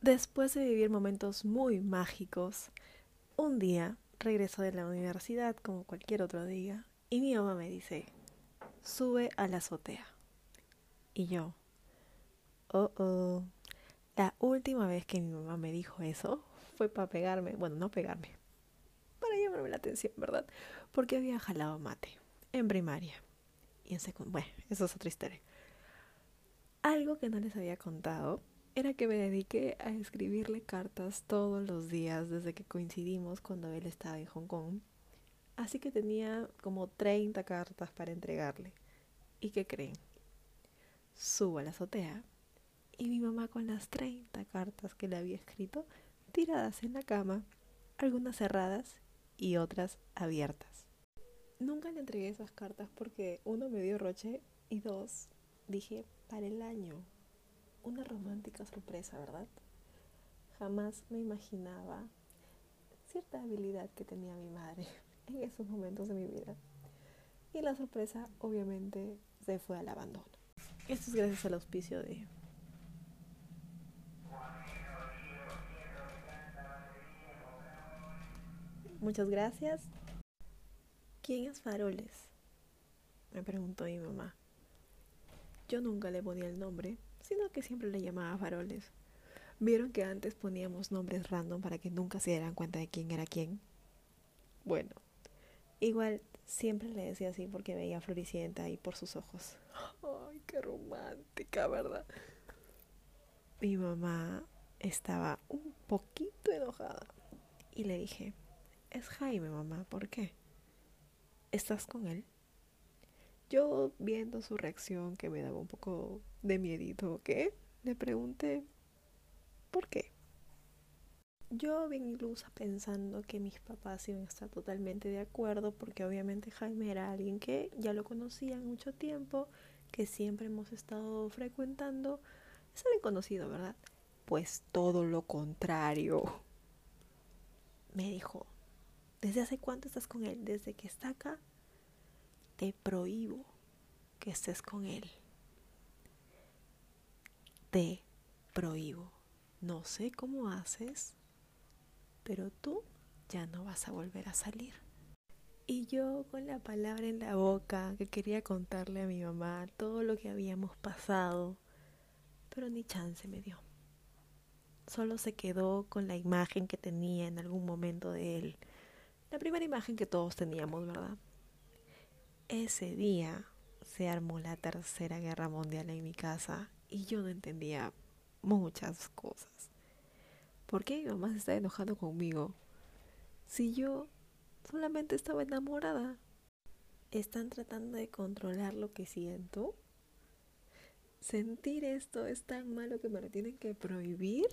Después de vivir momentos muy mágicos, un día regreso de la universidad como cualquier otro día y mi mamá me dice, sube a la azotea. Y yo, oh, oh, la última vez que mi mamá me dijo eso fue para pegarme, bueno, no pegarme, para llamarme la atención, ¿verdad? Porque había jalado mate en primaria y en secundaria. Bueno, eso es otra historia. Algo que no les había contado era que me dediqué a escribirle cartas todos los días desde que coincidimos cuando él estaba en Hong Kong. Así que tenía como 30 cartas para entregarle. ¿Y qué creen? Subo a la azotea y mi mamá con las 30 cartas que le había escrito tiradas en la cama, algunas cerradas y otras abiertas. Nunca le entregué esas cartas porque uno me dio roche y dos dije para el año una romántica sorpresa, ¿verdad? Jamás me imaginaba cierta habilidad que tenía mi madre en esos momentos de mi vida. Y la sorpresa obviamente se fue al abandono. Esto es gracias al auspicio de... Muchas gracias. ¿Quién es Faroles? Me preguntó mi mamá. Yo nunca le ponía el nombre, sino que siempre le llamaba faroles. ¿Vieron que antes poníamos nombres random para que nunca se dieran cuenta de quién era quién? Bueno, igual siempre le decía así porque veía Floricienta ahí por sus ojos. Ay, qué romántica, ¿verdad? Mi mamá estaba un poquito enojada y le dije, es Jaime, mamá, ¿por qué? ¿Estás con él? Yo viendo su reacción que me daba un poco de miedito, ¿qué? Le pregunté, ¿por qué? Yo bien ilusa pensando que mis papás iban a estar totalmente de acuerdo porque obviamente Jaime era alguien que ya lo conocían mucho tiempo, que siempre hemos estado frecuentando. Es alguien conocido, ¿verdad? Pues todo lo contrario. Me dijo, ¿desde hace cuánto estás con él? Desde que está acá te prohíbo que estés con él. Te prohíbo. No sé cómo haces, pero tú ya no vas a volver a salir. Y yo con la palabra en la boca que quería contarle a mi mamá todo lo que habíamos pasado, pero ni chance me dio. Solo se quedó con la imagen que tenía en algún momento de él. La primera imagen que todos teníamos, ¿verdad? Ese día se armó la tercera guerra mundial en mi casa y yo no entendía muchas cosas. ¿Por qué mi mamá se está enojando conmigo? Si yo solamente estaba enamorada. ¿Están tratando de controlar lo que siento? ¿Sentir esto es tan malo que me lo tienen que prohibir?